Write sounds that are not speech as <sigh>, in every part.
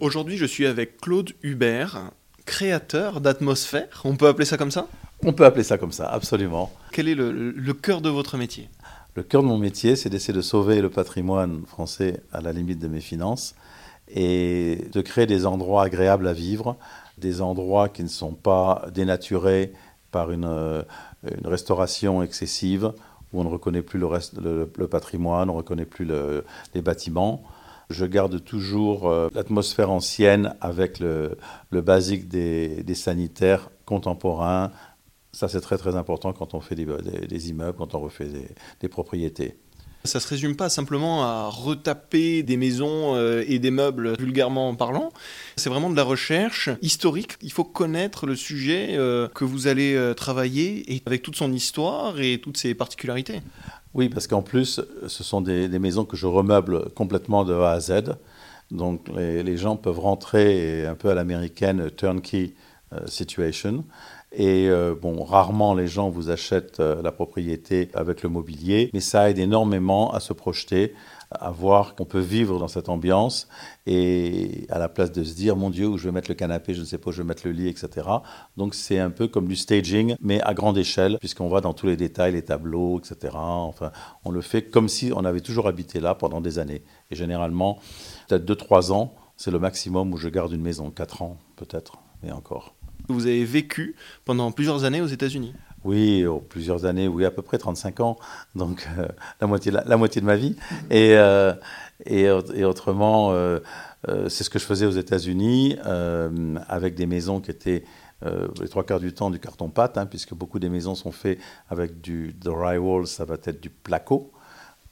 Aujourd'hui, je suis avec Claude Hubert, créateur d'atmosphère. On peut appeler ça comme ça? On peut appeler ça comme ça, absolument. Quel est le, le cœur de votre métier? Le cœur de mon métier, c'est d'essayer de sauver le patrimoine français à la limite de mes finances et de créer des endroits agréables à vivre, des endroits qui ne sont pas dénaturés par une, euh, une restauration excessive où on ne reconnaît plus le, reste, le, le patrimoine, on ne reconnaît plus le, les bâtiments. Je garde toujours euh, l'atmosphère ancienne avec le, basique des, sanitaires contemporains. Ça, c'est très très important quand on fait des, des, immeubles, quand on refait des, propriétés. Ça se résume pas simplement à retaper des maisons euh, et des meubles vulgairement parlant. C'est vraiment de la recherche historique. Il faut connaître le sujet euh, que vous allez travailler et avec toute son histoire et toutes ses particularités. Oui, parce qu'en plus, ce sont des, maisons que je remeuble complètement de A à Z. Donc les, gens peuvent rentrer un peu à l'américaine turnkey uh, situation. Et euh, bon, rarement les gens vous achètent euh, la propriété avec le mobilier, mais ça aide énormément à se projeter, à voir qu'on peut vivre dans cette ambiance et à la place de se dire mon Dieu où je vais mettre le canapé, je ne sais pas où je vais mettre le lit, etc. Donc c'est un peu comme du staging, mais à grande échelle, puisqu'on va dans tous les détails, les tableaux, etc. Enfin, on le fait comme si on avait toujours habité là pendant des années. Et généralement, peut-être 2-3 ans, c'est le maximum où je garde une maison, 4 ans peut-être, et encore. Vous avez vécu pendant plusieurs années aux États-Unis? Oui, oh, plusieurs années, oui, à peu près 35 ans, donc euh, la, moitié, la, la, moitié de ma vie. Et, euh, et, et, autrement, euh, c'est ce que je faisais aux États-Unis, avec des maisons qui étaient les trois quarts du temps du carton-pâte, hein, puisque beaucoup des maisons sont faites avec du drywall, ça va être du placo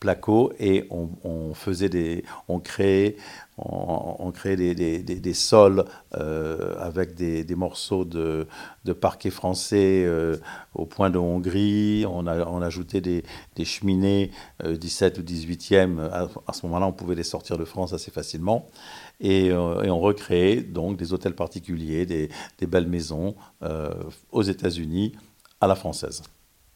placo et on, faisait des, on créait, on, créait des, des, des, sols euh, avec des, morceaux de, de parquet français euh, au point de Hongrie. On a, on ajoutait des, cheminées euh, 17 ou 18e. À, ce moment-là, on pouvait les sortir de France assez facilement. Et, euh, et on recréait donc des hôtels particuliers, des, belles maisons aux États-Unis à la française.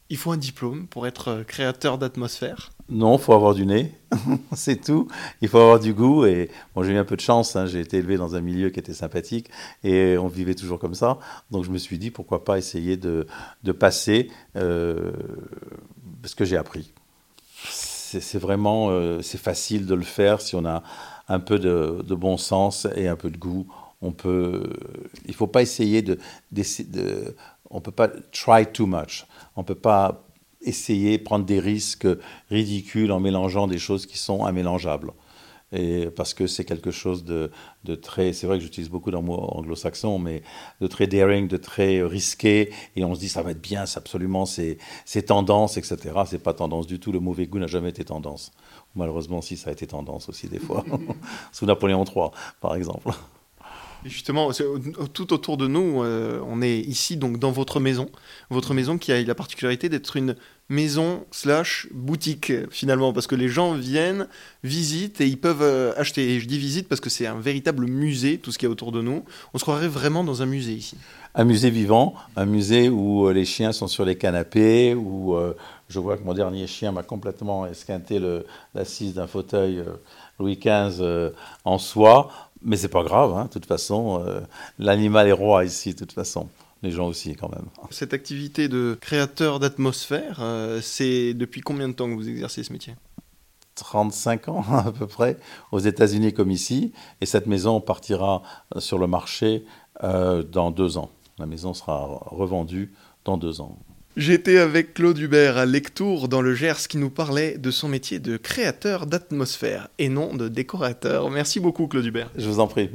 Il faut un diplôme pour être créateur d'atmosphère Non, il faut avoir du nez, <laughs> c'est tout. Il faut avoir du goût. Et bon, j'ai eu un peu de chance, hein. j'ai été élevé dans un milieu qui était sympathique et on vivait toujours comme ça. Donc je me suis dit, pourquoi pas essayer de, de passer euh, ce que j'ai appris. C'est vraiment euh, c'est facile de le faire si on a un peu de, bon sens et un peu de goût. On peut, il ne faut pas essayer de, de, de on ne peut pas try too much. On peut pas essayer, prendre des risques ridicules en mélangeant des choses qui sont immélangeables. Et parce que c'est quelque chose de, de très, c'est vrai que j'utilise beaucoup dans mot anglo-saxon, mais de très daring, de très risqué, et on se dit ça va être bien, c'est absolument, c'est tendance, etc. C'est pas tendance du tout, le mauvais goût n'a jamais été tendance. Malheureusement, si, ça a été tendance aussi des fois, <laughs> sous Napoléon III, par exemple. Justement, tout autour de nous, euh, on est ici donc dans votre maison, votre maison qui a la particularité d'être une maison slash boutique finalement, parce que les gens viennent, visitent et ils peuvent euh, acheter. Et je dis visite parce que c'est un véritable musée, tout ce qu'il y a autour de nous. On se croirait vraiment dans un musée ici. Un musée vivant, un musée où euh, les chiens sont sur les canapés, où je vois que mon dernier chien m'a complètement esquinté l'assise d'un fauteuil Louis XV en soie. Mais c'est pas grave, hein, de toute façon, euh, l'animal est roi ici, de toute façon. Les gens aussi, quand même. Cette activité de créateur d'atmosphère, euh, c'est depuis combien de temps que vous exercez ce métier? 35 ans <laughs> à peu près, aux États-Unis comme ici. Et cette maison partira sur le marché euh, dans deux ans. La maison sera revendue dans deux ans. J'étais avec Claude Hubert à Lectour dans le Gers qui nous parlait de son métier de créateur d'atmosphère et non de décorateur. Merci beaucoup Claude Hubert. Je vous en prie.